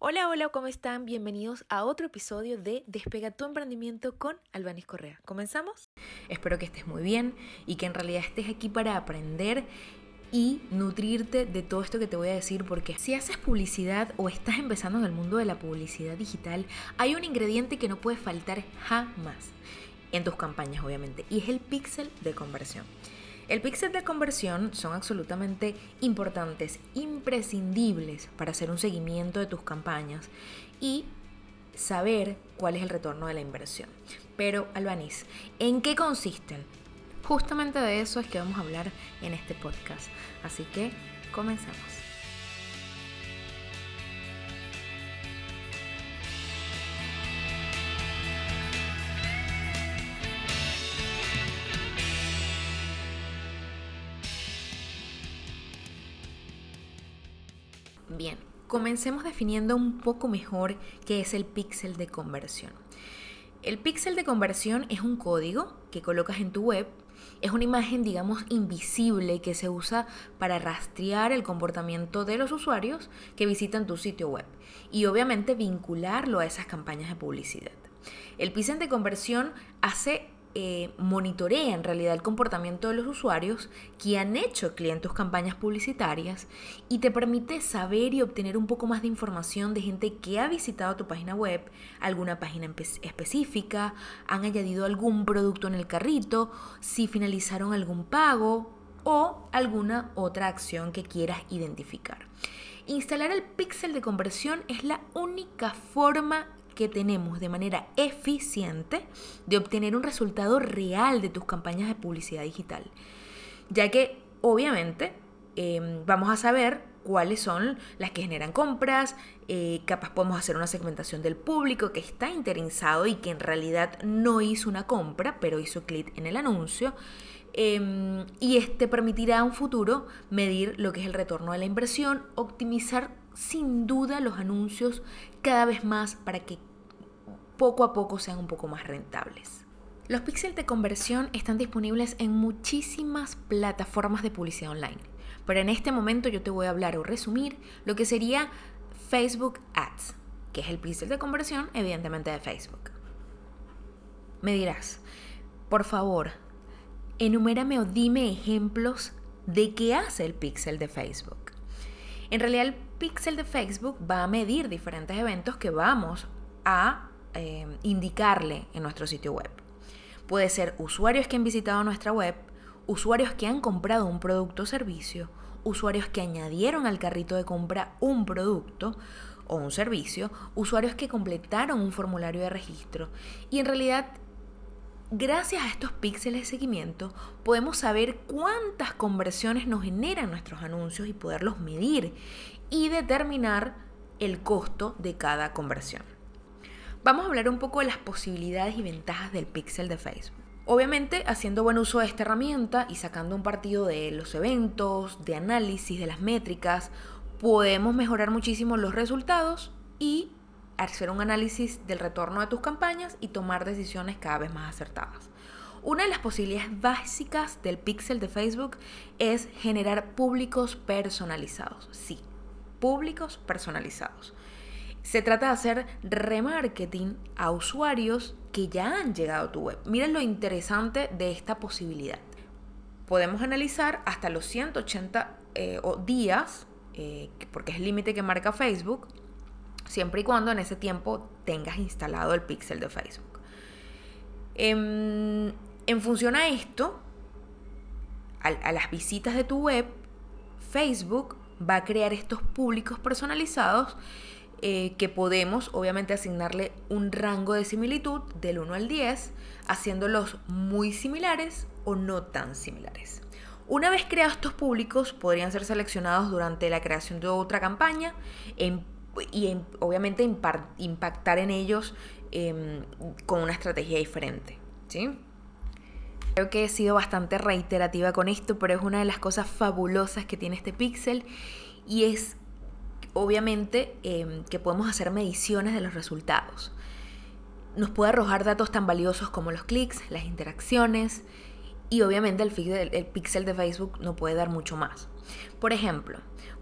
Hola, hola, ¿cómo están? Bienvenidos a otro episodio de Despega tu emprendimiento con Albanis Correa. ¿Comenzamos? Espero que estés muy bien y que en realidad estés aquí para aprender y nutrirte de todo esto que te voy a decir porque si haces publicidad o estás empezando en el mundo de la publicidad digital, hay un ingrediente que no puede faltar jamás en tus campañas, obviamente, y es el píxel de conversión. El píxel de conversión son absolutamente importantes, imprescindibles para hacer un seguimiento de tus campañas y saber cuál es el retorno de la inversión. Pero, Albanis, ¿en qué consisten? Justamente de eso es que vamos a hablar en este podcast. Así que, comencemos. Bien, comencemos definiendo un poco mejor qué es el píxel de conversión. El píxel de conversión es un código que colocas en tu web, es una imagen, digamos, invisible que se usa para rastrear el comportamiento de los usuarios que visitan tu sitio web y obviamente vincularlo a esas campañas de publicidad. El píxel de conversión hace eh, monitorea en realidad el comportamiento de los usuarios que han hecho clientes campañas publicitarias y te permite saber y obtener un poco más de información de gente que ha visitado tu página web, alguna página específica, han añadido algún producto en el carrito, si finalizaron algún pago o alguna otra acción que quieras identificar. Instalar el píxel de conversión es la única forma que tenemos de manera eficiente de obtener un resultado real de tus campañas de publicidad digital. Ya que obviamente em, vamos a saber cuáles son las que generan compras, eh, capaz podemos hacer una segmentación del público que está interesado y que en realidad no hizo una compra, pero hizo clic en el anuncio. Em, y este permitirá a un futuro medir lo que es el retorno de la inversión, optimizar sin duda los anuncios cada vez más para que poco a poco sean un poco más rentables. Los píxeles de conversión están disponibles en muchísimas plataformas de publicidad online, pero en este momento yo te voy a hablar o resumir lo que sería Facebook Ads, que es el píxel de conversión evidentemente de Facebook. Me dirás, por favor, enumérame o dime ejemplos de qué hace el píxel de Facebook. En realidad el píxel de Facebook va a medir diferentes eventos que vamos a Em, indicarle en nuestro sitio web. Puede ser usuarios que han visitado nuestra web, usuarios que han comprado un producto o servicio, usuarios que añadieron al carrito de compra un producto o un servicio, usuarios que completaron un formulario de registro. Y en realidad, gracias a estos píxeles de seguimiento, podemos saber cuántas conversiones nos generan nuestros anuncios y poderlos medir y determinar el costo de cada conversión. Vamos a hablar un poco de las posibilidades y ventajas del pixel de Facebook. Obviamente, haciendo buen uso de esta herramienta y sacando un partido de los eventos, de análisis, de las métricas, podemos mejorar muchísimo los resultados y hacer un análisis del retorno de tus campañas y tomar decisiones cada vez más acertadas. Una de las posibilidades básicas del pixel de Facebook es generar públicos personalizados. Sí, públicos personalizados. Se trata de hacer remarketing a usuarios que ya han llegado a tu web. Miren lo interesante de esta posibilidad. Podemos analizar hasta los 180 eh, días, eh, porque es el límite que marca Facebook, siempre y cuando en ese tiempo tengas instalado el pixel de Facebook. En, función a esto, a las visitas de tu web, Facebook va a crear estos públicos personalizados eh, que podemos obviamente asignarle un rango de similitud del 1 al 10, haciéndolos muy similares o no tan similares. Una vez creados estos públicos, podrían ser seleccionados durante la creación de otra campaña y obviamente impactar en ellos em, con una estrategia diferente. ¿sí? Creo que he sido bastante reiterativa con esto, pero es una de las cosas fabulosas que tiene este pixel y es obviamente em, que podemos hacer mediciones de los resultados. Nos puede arrojar datos tan valiosos como los clics, las interacciones y obviamente el, el pixel de Facebook no puede dar mucho más. Por ejemplo,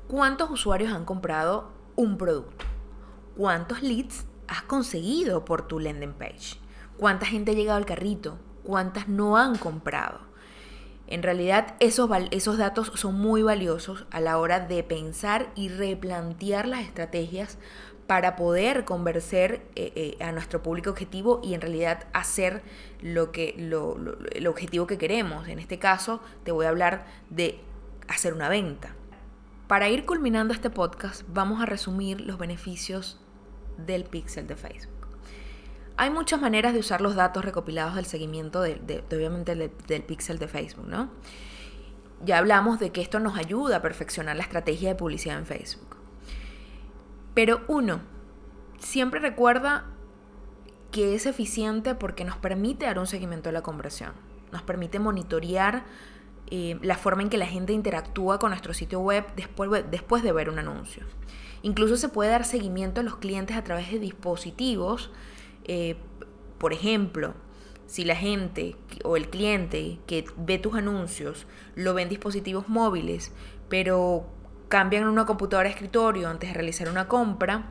¿cuántos usuarios han comprado un producto? cuántos leads has conseguido por tu landing page, cuánta gente ha llegado al carrito, cuántas no han comprado. En realidad esos, esos datos son muy valiosos a la hora de pensar y replantear las estrategias para poder convencer eh, eh, a nuestro público objetivo y en realidad hacer lo que, lo, el objetivo que queremos. En este caso te voy a hablar de hacer una venta. Para ir culminando este podcast vamos a resumir los beneficios del pixel de Facebook. Hay muchas maneras de usar los datos recopilados del seguimiento de, obviamente del pixel de Facebook, ¿no? Ya hablamos de que esto nos ayuda a perfeccionar la estrategia de publicidad en Facebook. Pero uno, siempre recuerda que es eficiente porque nos permite dar un seguimiento a la conversión, nos permite monitorear eh, la forma en que la gente interactúa con nuestro sitio web después, después de ver un anuncio. Incluso se puede dar seguimiento a los clientes a través de dispositivos. Eh, por ejemplo, si la gente o el cliente que ve tus anuncios lo ve en dispositivos móviles, pero cambian una computadora de escritorio antes de realizar una compra,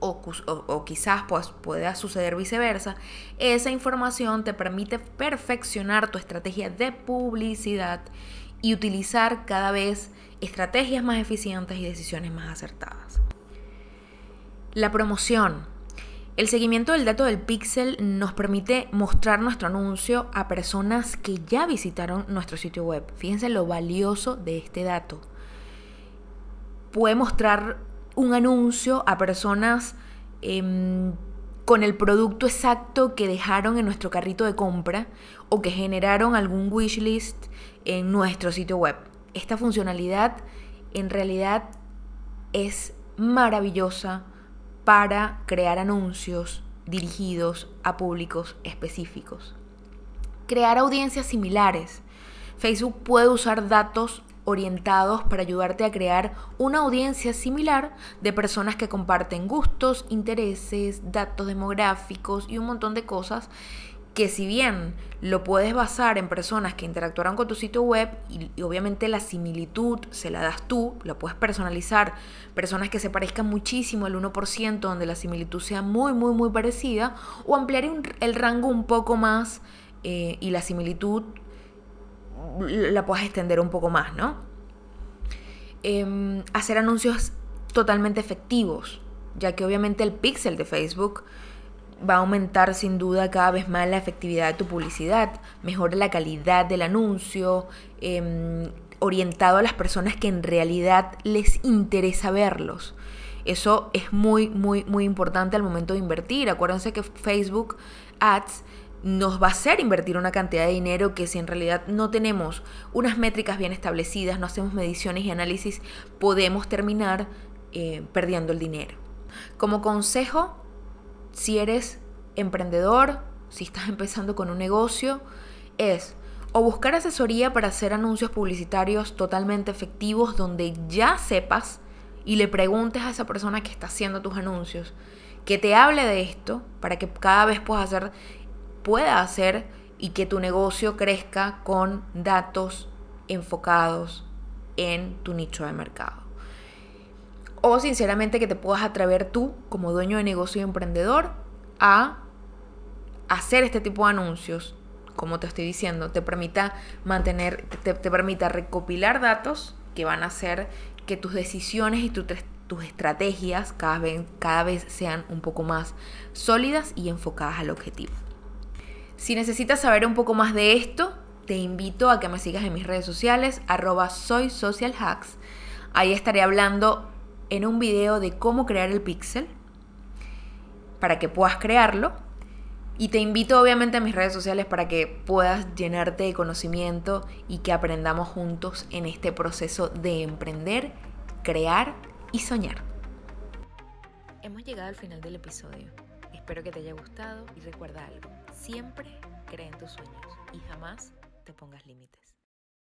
o, quizás pues, pueda suceder viceversa, esa información te permite perfeccionar tu estrategia de publicidad y utilizar cada vez estrategias más eficientes y decisiones más acertadas. La promoción. El seguimiento del dato del pixel nos permite mostrar nuestro anuncio a personas que ya visitaron nuestro sitio web. Fíjense lo valioso de este dato. Puede mostrar un anuncio a personas em, con el producto exacto que dejaron en nuestro carrito de compra o que generaron algún wishlist en nuestro sitio web. Esta funcionalidad en realidad es maravillosa para crear anuncios dirigidos a públicos específicos. Crear audiencias similares. Facebook puede usar datos orientados para ayudarte a crear una audiencia similar de personas que comparten gustos, intereses, datos demográficos y un montón de cosas que si bien lo puedes basar en personas que interactuaron con tu sitio web y, obviamente la similitud se la das tú, la puedes personalizar, personas que se parezcan muchísimo el 1% donde la similitud sea muy muy muy parecida o ampliar el rango un poco más eh, y la similitud la puedas extender un poco más, ¿no? Em, hacer anuncios totalmente efectivos, ya que obviamente el pixel de Facebook va a aumentar sin duda cada vez más la efectividad de tu publicidad, mejora la calidad del anuncio, em, orientado a las personas que en realidad les interesa verlos. Eso es muy, muy, muy importante al momento de invertir. Acuérdense que Facebook Ads nos va a hacer invertir una cantidad de dinero que si en realidad no tenemos unas métricas bien establecidas, no hacemos mediciones y análisis, podemos terminar eh, perdiendo el dinero. Como consejo, si eres emprendedor, si estás empezando con un negocio, es o buscar asesoría para hacer anuncios publicitarios totalmente efectivos donde ya sepas y le preguntes a esa persona que está haciendo tus anuncios que te hable de esto para que cada vez puedas hacer pueda hacer y que tu negocio crezca con datos enfocados en tu nicho de mercado. O sinceramente que te puedas atrever tú como dueño de negocio y emprendedor a hacer este tipo de anuncios, como te estoy diciendo, te permita mantener, te, permita recopilar datos que van a hacer que tus decisiones y tus estrategias cada vez, cada vez sean un poco más sólidas y enfocadas al objetivo. Si necesitas saber un poco más de esto, te invito a que me sigas en mis redes sociales, arroba soy social hacks. Ahí estaré hablando en un video de cómo crear el pixel para que puedas crearlo. Y te invito obviamente a mis redes sociales para que puedas llenarte de conocimiento y que aprendamos juntos en este proceso de emprender, crear y soñar. Hemos llegado al final del episodio. Espero que te haya gustado y recuerda algo, siempre cree en tus sueños y jamás te pongas límites.